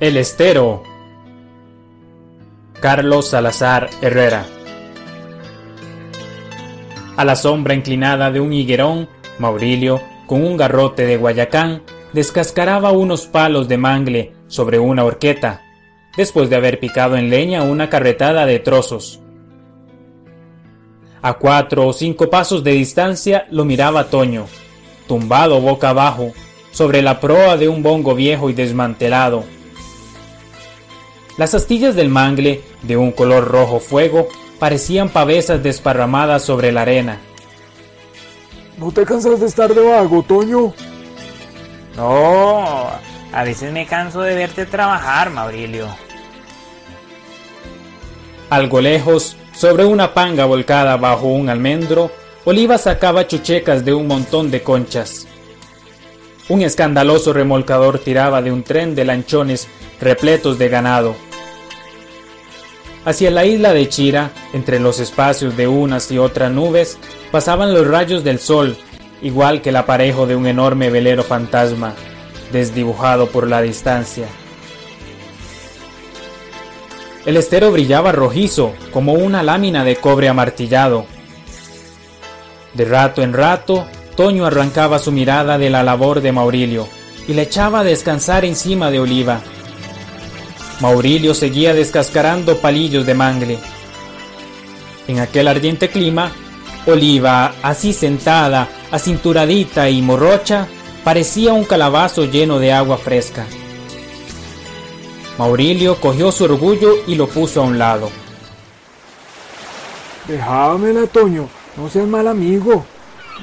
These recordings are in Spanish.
El estero. Carlos Salazar Herrera. A la sombra inclinada de un higuerón, Maurilio, con un garrote de guayacán, descascaraba unos palos de mangle sobre una horqueta, después de haber picado en leña una carretada de trozos. A cuatro o cinco pasos de distancia lo miraba Toño, tumbado boca abajo, sobre la proa de un bongo viejo y desmantelado. Las astillas del mangle, de un color rojo fuego, parecían pavesas desparramadas sobre la arena. ¿No te cansas de estar de vago, Toño? No, a veces me canso de verte trabajar, Maurilio. Algo lejos, sobre una panga volcada bajo un almendro, Oliva sacaba chuchecas de un montón de conchas. Un escandaloso remolcador tiraba de un tren de lanchones repletos de ganado. Hacia la isla de Chira, entre los espacios de unas y otras nubes, pasaban los rayos del sol, igual que el aparejo de un enorme velero fantasma, desdibujado por la distancia. El estero brillaba rojizo, como una lámina de cobre amartillado. De rato en rato, Toño arrancaba su mirada de la labor de Maurilio y le echaba a descansar encima de Oliva. Maurilio seguía descascarando palillos de mangle. En aquel ardiente clima, Oliva, así sentada, acinturadita y morrocha, parecía un calabazo lleno de agua fresca. Maurilio cogió su orgullo y lo puso a un lado. Déjamela, Toño, no seas mal amigo.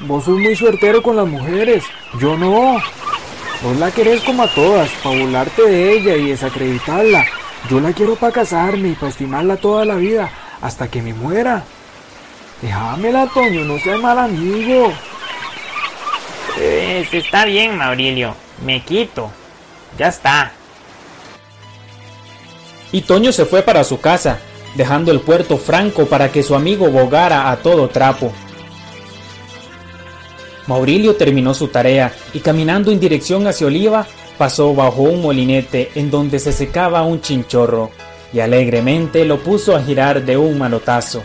Vos sos muy suertero con las mujeres, yo no. Vos la querés como a todas, para burlarte de ella y desacreditarla. Yo la quiero para casarme y para estimarla toda la vida, hasta que me muera. Déjamela, Toño, no seas mal amigo. Pues está bien, Maurilio. Me quito. Ya está. Y Toño se fue para su casa, dejando el puerto franco para que su amigo bogara a todo trapo. Maurilio terminó su tarea y caminando en dirección hacia Oliva, pasó bajo un molinete en donde se secaba un chinchorro y alegremente lo puso a girar de un manotazo.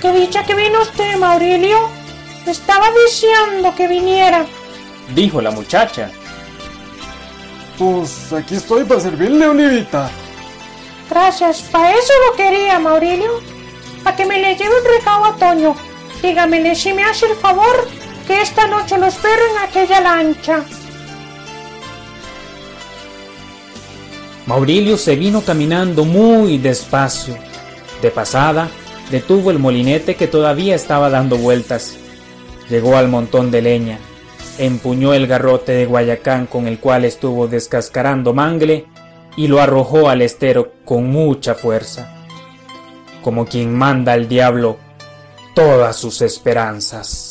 ¡Qué dicha que vino usted, Maurilio! Estaba diciendo que viniera. Dijo la muchacha. Pues aquí estoy para servirle, Olivita. Gracias, para eso lo quería, Maurilio. Para que me le lleve un recado a Toño. Dígamele si me hace el favor que esta noche lo espero en aquella lancha. Maurilio se vino caminando muy despacio. De pasada, detuvo el molinete que todavía estaba dando vueltas. Llegó al montón de leña, empuñó el garrote de guayacán con el cual estuvo descascarando mangle y lo arrojó al estero con mucha fuerza, como quien manda al diablo todas sus esperanzas.